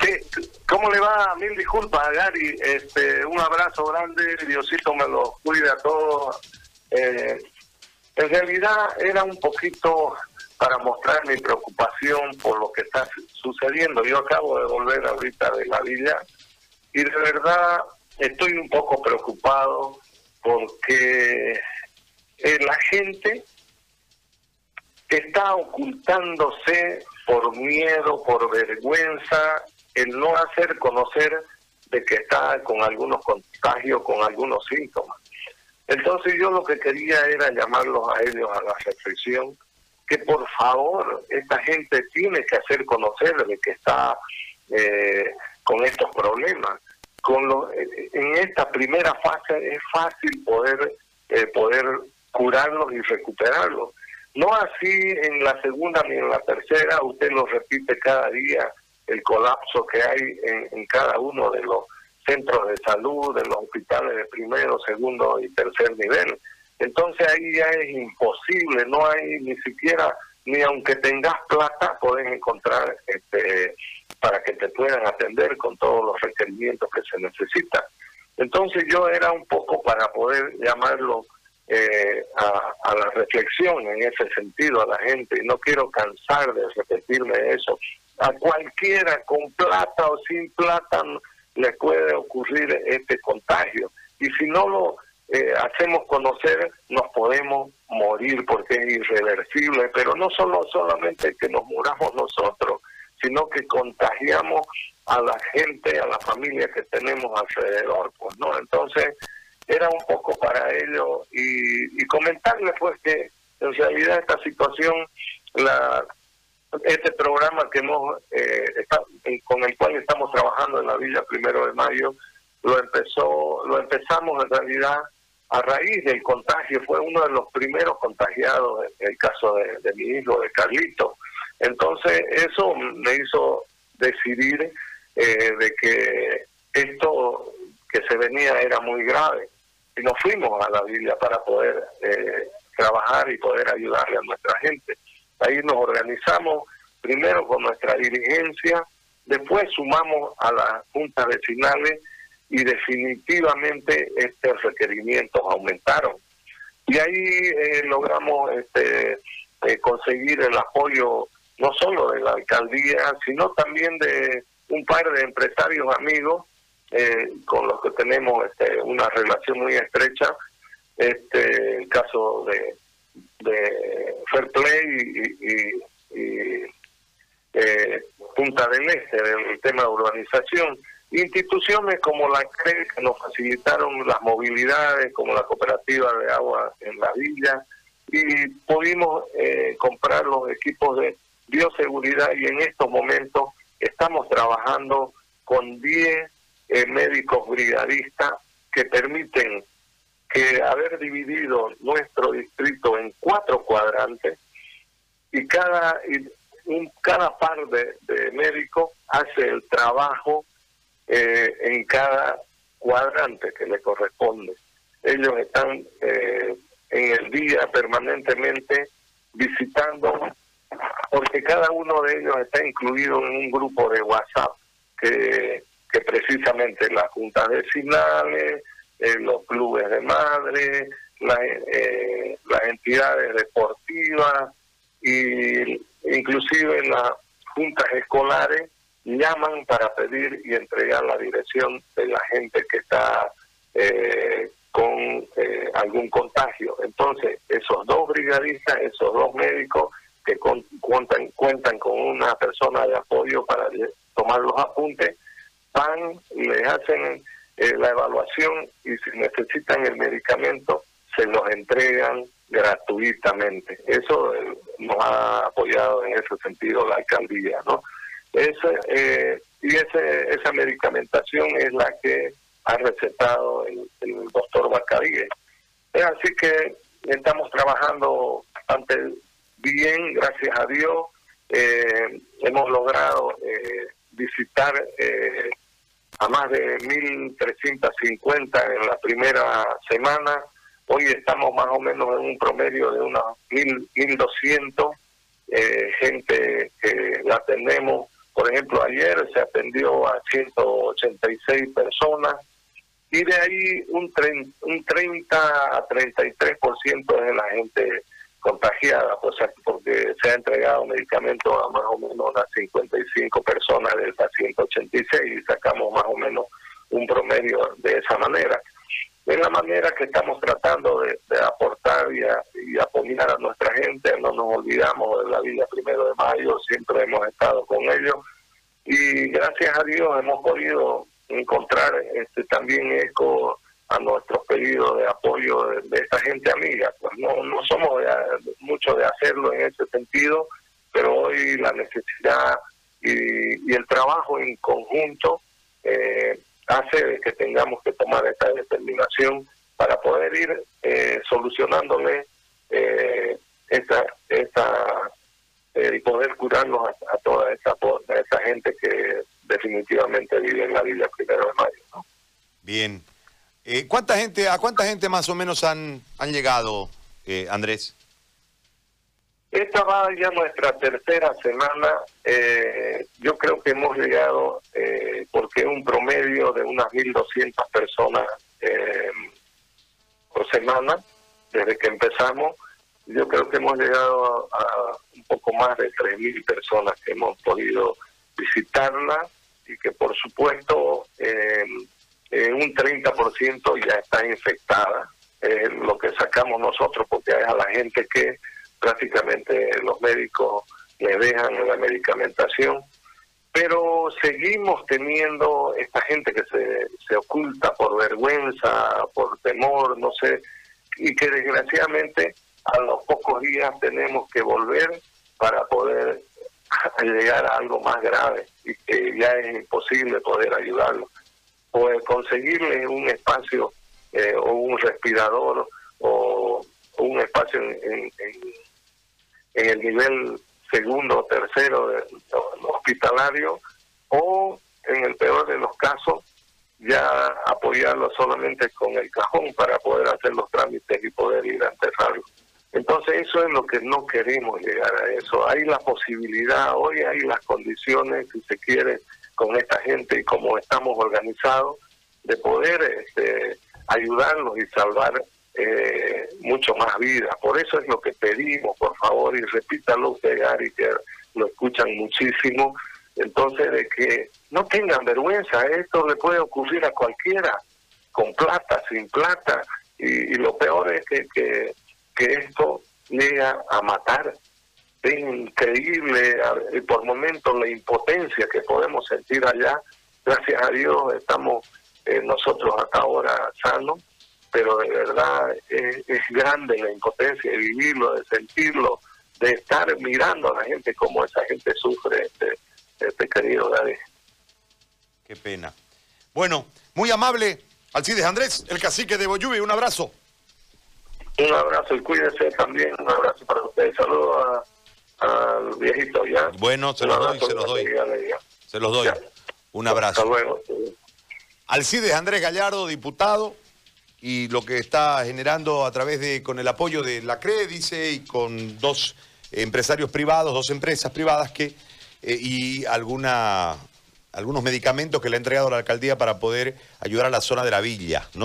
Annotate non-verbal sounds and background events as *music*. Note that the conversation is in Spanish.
Sí, ¿cómo le va? Mil disculpas, Gary. Este, un abrazo grande, Diosito me lo cuide a todos. Eh, en realidad era un poquito para mostrar mi preocupación por lo que está sucediendo. Yo acabo de volver ahorita de la villa y de verdad estoy un poco preocupado porque eh, la gente está ocultándose por miedo, por vergüenza, el no hacer conocer de que está con algunos contagios, con algunos síntomas. Entonces yo lo que quería era llamarlos a ellos a la reflexión, que por favor esta gente tiene que hacer conocer de que está eh, con estos problemas. Con en esta primera fase es fácil poder eh, poder curarlos y recuperarlos. No así en la segunda ni en la tercera, usted lo repite cada día, el colapso que hay en, cada uno de los centros de salud, de los hospitales de primero, segundo y tercer nivel. Entonces ahí ya es imposible, no hay ni siquiera, ni aunque tengas plata, puedes encontrar este, para que te puedan atender con todos los requerimientos que se necesitan. Entonces yo era un poco para poder llamarlo eh, a, la reflexión en ese sentido a la gente y no quiero cansar de repetirme eso. A cualquiera con plata o sin plata le puede ocurrir este contagio. Y si no lo eh, hacemos conocer nos podemos morir porque es irreversible, pero no solo solamente que nos muramos nosotros, sino que contagiamos a la gente, a la familia que tenemos alrededor, pues, ¿no? Entonces, era un poco para ello. Y, comentarles pues que en realidad esta situación, la este programa que hemos eh, con el cual estamos trabajando en la Villa Primero de Mayo, lo empezó, lo empezamos en realidad a raíz del contagio, fue uno de los primeros contagiados en el caso de, mi hijo, de Carlito. Entonces eso me hizo decidir eh, de que esto que se venía era muy grave y nos fuimos a la Biblia para poder eh, trabajar y poder ayudarle a nuestra gente. Ahí nos organizamos primero con nuestra dirigencia, después sumamos a las juntas vecinales y definitivamente estos requerimientos aumentaron. Y ahí eh, logramos este, eh, conseguir el apoyo no solo de la alcaldía, sino también de un par de empresarios amigos eh, con los que tenemos este, una relación muy estrecha, este, caso de, de Fair Play y, eh, Punta del Este, del tema de urbanización. Instituciones como la CRE que nos facilitaron las movilidades, como la cooperativa de agua en la villa, y pudimos eh, comprar los equipos de bioseguridad y en estos momentos estamos trabajando con 10 eh, médicos brigadistas que permiten que haber dividido nuestro distrito en cuatro cuadrantes y cada un, cada par de, médicos hace el trabajo eh, en cada cuadrante que le corresponde. Ellos están eh, en el día permanentemente visitando, porque cada uno de ellos está incluido en un grupo de WhatsApp que que precisamente las juntas vecinales, eh, los clubes de madre, eh, las entidades deportivas y inclusive las juntas escolares llaman para pedir y entregar la dirección de la gente que está eh, con algún contagio. Entonces, esos dos brigadistas, esos dos médicos que cuentan, cuentan con una persona de apoyo para tomar los apuntes, van, les hacen eh, la evaluación y si necesitan el medicamento, se los entregan gratuitamente. Eso eh, nos ha apoyado en ese sentido la alcaldía, ¿no? Ese, eh, y ese, esa medicamentación es la que ha recetado el, doctor Bacadíes. Así que estamos trabajando bastante bien, gracias a Dios. hemos logrado visitar a más de 1.350 en la primera semana. Hoy estamos más o menos en un promedio de unos 1.200 eh, gente que la tenemos Por ejemplo, ayer se atendió a 186 personas y de ahí un, un 30 a 33% es de la gente contagiada, pues, porque se ha entregado medicamento a más o menos unas 55 personas de esas 186 y sacamos más o menos un promedio de esa manera. Es la manera que estamos tratando de, aportar y, apoyar a nuestra gente, no nos olvidamos de la vida primero de mayo, siempre hemos estado con ellos y gracias a Dios hemos podido encontrar este también eco a nuestros pedidos de apoyo de, esta gente amiga. Pues no, no somos de, mucho de hacerlo en ese sentido, pero hoy la necesidad y, el trabajo en conjunto eh, hace que tengamos que tomar esta determinación para poder ir eh, solucionándole eh, esta, esta y poder curarnos a, toda esa, esa gente que definitivamente vive en la Villa Primero de Mayo. Bien. Eh, ¿cuánta gente, ¿A cuánta gente más o menos han, han llegado, eh, Andrés? Esta va ya nuestra tercera semana. Eh, yo creo que hemos llegado, porque es un promedio de unas 1.200 personas por semana, desde que empezamos. Yo creo que hemos llegado a, un poco más de 3.000 personas que hemos podido visitarla y que por supuesto eh, un 30% ya está infectada, es lo que sacamos nosotros, porque es a la gente que prácticamente los médicos le dejan la medicamentación, pero seguimos teniendo esta gente que se, se oculta por vergüenza, por temor, no sé, y que desgraciadamente a los pocos días tenemos que volver para poder *laughs* llegar a algo más grave y que ya es imposible poder ayudarlo. Pues conseguirle un espacio eh, o un respirador o un espacio en, el nivel segundo o tercero hospitalario o en el peor de los casos ya apoyarlo solamente con el cajón para poder hacer los trámites y poder ir a enterrarlo. Entonces eso es lo que no queremos llegar a eso. Hay la posibilidad, hoy hay las condiciones, si se quiere, con esta gente y como estamos organizados, de poder este, ayudarlos y salvar eh, mucho más vidas. Por eso es lo que pedimos, por favor, y repítalo usted, Gary, que lo escuchan muchísimo. Entonces, de que no tengan vergüenza, esto le puede ocurrir a cualquiera, con plata, sin plata, y, lo peor es que, que, que esto llega a matar es increíble por momentos la impotencia que podemos sentir allá. Gracias a Dios estamos eh, nosotros hasta ahora sanos, pero de verdad es, grande la impotencia de vivirlo, de sentirlo, de estar mirando a la gente como esa gente sufre, este, este querido David. Qué pena. Bueno, muy amable, Alcides Andrés, el cacique de Boyubi, un abrazo. Un abrazo y cuídese también, un abrazo para ustedes. Saludos a al viejito ya. Bueno, se los doy, se los doy. Se los doy. Un abrazo. Hasta luego. Alcides Andrés Gallardo, diputado, y lo que está generando a través de, con el apoyo de la CRE, dice, y con dos empresarios privados, dos empresas privadas que, eh, y algunos medicamentos que le ha entregado la alcaldía para poder ayudar a la zona de la villa, ¿no?